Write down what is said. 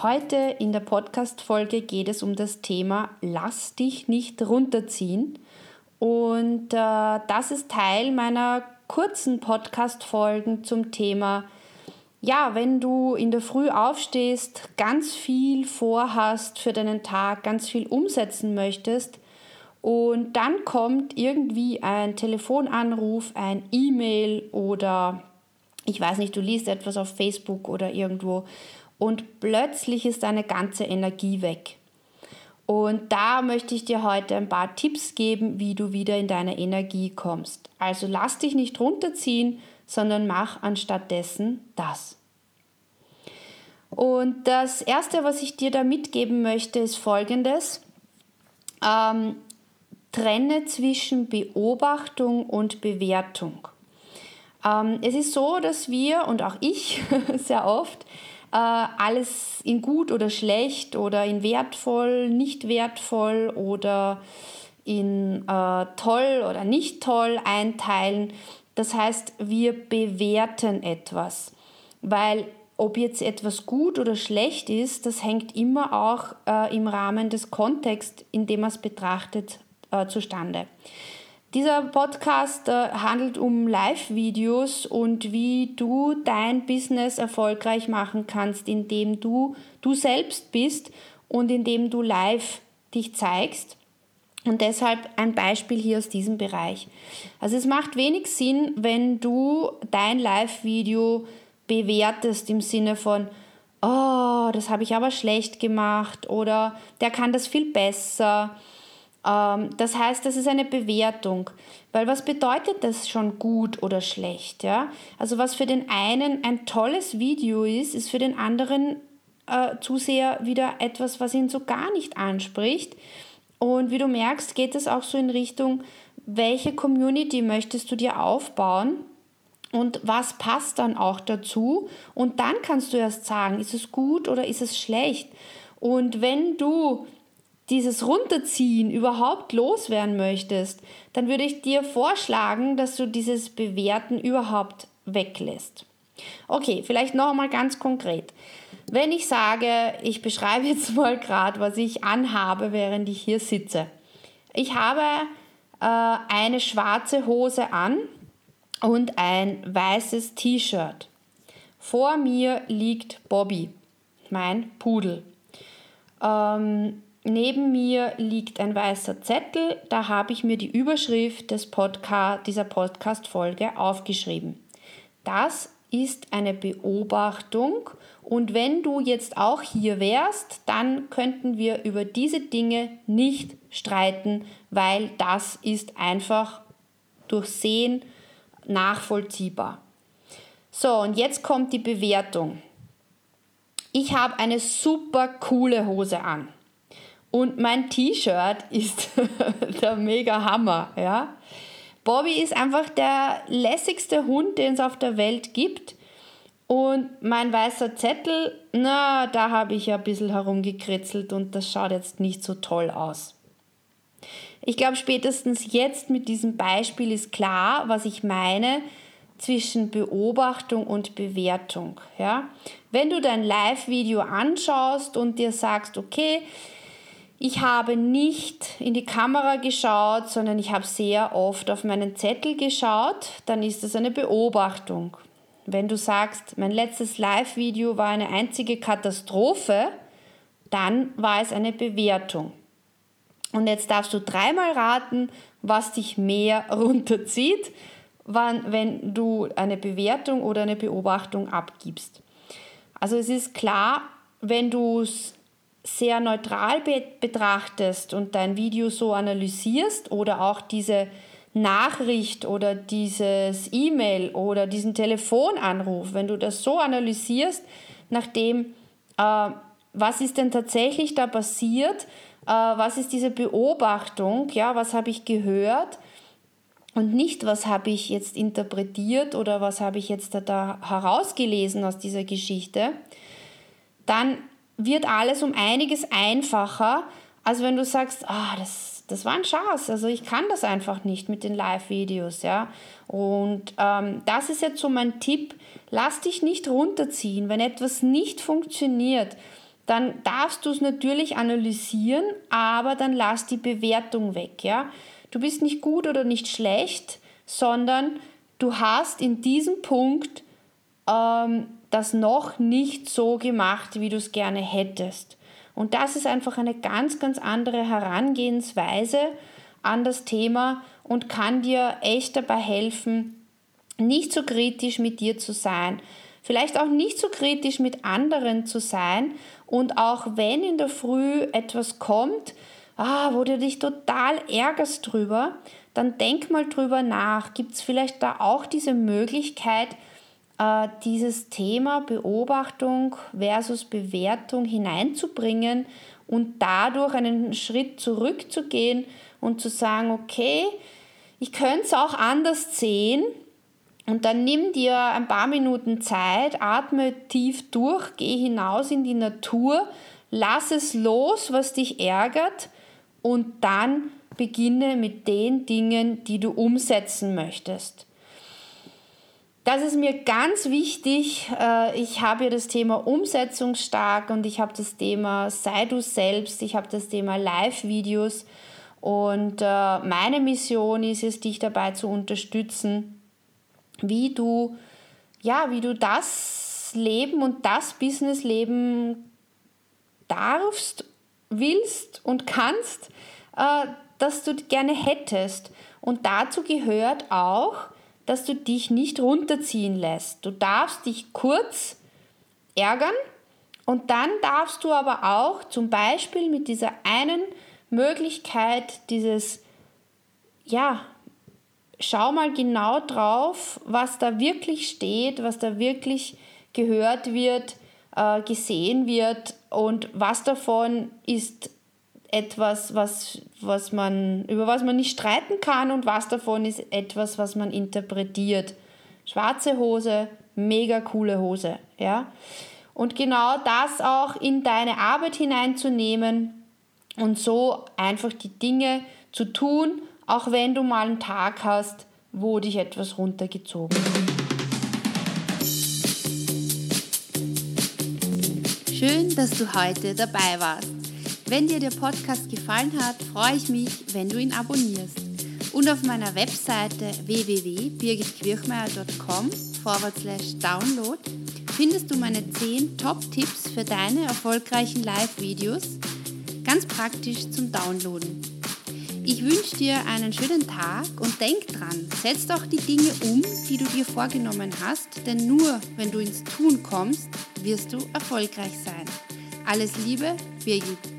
Heute in der Podcast-Folge geht es um das Thema Lass dich nicht runterziehen. Und äh, das ist Teil meiner kurzen Podcast-Folgen zum Thema, ja, wenn du in der Früh aufstehst, ganz viel vorhast für deinen Tag, ganz viel umsetzen möchtest und dann kommt irgendwie ein Telefonanruf, ein E-Mail oder ich weiß nicht, du liest etwas auf Facebook oder irgendwo und plötzlich ist deine ganze Energie weg. Und da möchte ich dir heute ein paar Tipps geben, wie du wieder in deine Energie kommst. Also lass dich nicht runterziehen, sondern mach anstattdessen das. Und das Erste, was ich dir da mitgeben möchte, ist Folgendes. Ähm, trenne zwischen Beobachtung und Bewertung. Ähm, es ist so, dass wir und auch ich sehr oft alles in gut oder schlecht oder in wertvoll, nicht wertvoll oder in äh, toll oder nicht toll einteilen. Das heißt, wir bewerten etwas, weil ob jetzt etwas gut oder schlecht ist, das hängt immer auch äh, im Rahmen des Kontexts, in dem man es betrachtet, äh, zustande. Dieser Podcast äh, handelt um Live-Videos und wie du dein Business erfolgreich machen kannst, indem du du selbst bist und indem du live dich zeigst. Und deshalb ein Beispiel hier aus diesem Bereich. Also es macht wenig Sinn, wenn du dein Live-Video bewertest im Sinne von, oh, das habe ich aber schlecht gemacht oder der kann das viel besser das heißt, das ist eine Bewertung. Weil was bedeutet das schon gut oder schlecht? Ja? Also was für den einen ein tolles Video ist, ist für den anderen äh, Zuseher wieder etwas, was ihn so gar nicht anspricht. Und wie du merkst, geht es auch so in Richtung, welche Community möchtest du dir aufbauen und was passt dann auch dazu. Und dann kannst du erst sagen, ist es gut oder ist es schlecht. Und wenn du dieses Runterziehen überhaupt loswerden möchtest, dann würde ich dir vorschlagen, dass du dieses Bewerten überhaupt weglässt. Okay, vielleicht noch einmal ganz konkret. Wenn ich sage, ich beschreibe jetzt mal gerade, was ich anhabe, während ich hier sitze. Ich habe äh, eine schwarze Hose an und ein weißes T-Shirt. Vor mir liegt Bobby, mein Pudel. Ähm, Neben mir liegt ein weißer Zettel, da habe ich mir die Überschrift des Podcast, dieser Podcast-Folge aufgeschrieben. Das ist eine Beobachtung und wenn du jetzt auch hier wärst, dann könnten wir über diese Dinge nicht streiten, weil das ist einfach durch Sehen nachvollziehbar. So, und jetzt kommt die Bewertung. Ich habe eine super coole Hose an. Und mein T-Shirt ist der mega Hammer, ja. Bobby ist einfach der lässigste Hund, den es auf der Welt gibt. Und mein weißer Zettel, na, da habe ich ja ein bisschen herumgekritzelt und das schaut jetzt nicht so toll aus. Ich glaube, spätestens jetzt mit diesem Beispiel ist klar, was ich meine zwischen Beobachtung und Bewertung. Ja? Wenn du dein Live-Video anschaust und dir sagst, okay, ich habe nicht in die Kamera geschaut, sondern ich habe sehr oft auf meinen Zettel geschaut. Dann ist es eine Beobachtung. Wenn du sagst, mein letztes Live-Video war eine einzige Katastrophe, dann war es eine Bewertung. Und jetzt darfst du dreimal raten, was dich mehr runterzieht, wann, wenn du eine Bewertung oder eine Beobachtung abgibst. Also es ist klar, wenn du es sehr neutral be betrachtest und dein Video so analysierst oder auch diese Nachricht oder dieses E-Mail oder diesen Telefonanruf, wenn du das so analysierst, nachdem äh, was ist denn tatsächlich da passiert? Äh, was ist diese Beobachtung? Ja, was habe ich gehört? Und nicht, was habe ich jetzt interpretiert oder was habe ich jetzt da, da herausgelesen aus dieser Geschichte. Dann wird alles um einiges einfacher, als wenn du sagst, ah, das, das war ein Schatz, also ich kann das einfach nicht mit den Live-Videos, ja. Und ähm, das ist jetzt so mein Tipp, lass dich nicht runterziehen, wenn etwas nicht funktioniert, dann darfst du es natürlich analysieren, aber dann lass die Bewertung weg, ja. Du bist nicht gut oder nicht schlecht, sondern du hast in diesem Punkt ähm, das noch nicht so gemacht, wie du es gerne hättest. Und das ist einfach eine ganz, ganz andere Herangehensweise an das Thema und kann dir echt dabei helfen, nicht so kritisch mit dir zu sein. Vielleicht auch nicht so kritisch mit anderen zu sein. Und auch wenn in der Früh etwas kommt, ah, wo du dich total ärgerst drüber, dann denk mal drüber nach. Gibt es vielleicht da auch diese Möglichkeit, äh, dieses Thema Beobachtung versus Bewertung hineinzubringen und dadurch einen Schritt zurückzugehen und zu sagen, okay, ich könnte es auch anders sehen. Und dann nimm dir ein paar Minuten Zeit, atme tief durch, geh hinaus in die Natur, lass es los, was dich ärgert und dann beginne mit den Dingen, die du umsetzen möchtest. Das ist mir ganz wichtig. Äh, ich habe ja das Thema Umsetzungsstark und ich habe das Thema Sei du selbst, ich habe das Thema Live-Videos und äh, meine Mission ist es, dich dabei zu unterstützen, wie du, ja, wie du das Leben und das Business leben darfst, willst und kannst, äh, das du gerne hättest. Und dazu gehört auch, dass du dich nicht runterziehen lässt. Du darfst dich kurz ärgern und dann darfst du aber auch zum Beispiel mit dieser einen Möglichkeit dieses, ja, schau mal genau drauf, was da wirklich steht, was da wirklich gehört wird, äh, gesehen wird und was davon ist etwas, was, was man, über was man nicht streiten kann und was davon ist etwas, was man interpretiert. Schwarze Hose, mega coole Hose, ja. Und genau das auch in deine Arbeit hineinzunehmen und so einfach die Dinge zu tun, auch wenn du mal einen Tag hast, wo dich etwas runtergezogen hat. Schön, dass du heute dabei warst. Wenn dir der Podcast gefallen hat, freue ich mich, wenn du ihn abonnierst. Und auf meiner Webseite www.birgitquirchmeier.com download findest du meine 10 Top-Tipps für deine erfolgreichen Live-Videos, ganz praktisch zum Downloaden. Ich wünsche dir einen schönen Tag und denk dran, setz doch die Dinge um, die du dir vorgenommen hast, denn nur wenn du ins Tun kommst, wirst du erfolgreich sein. Alles Liebe, Birgit.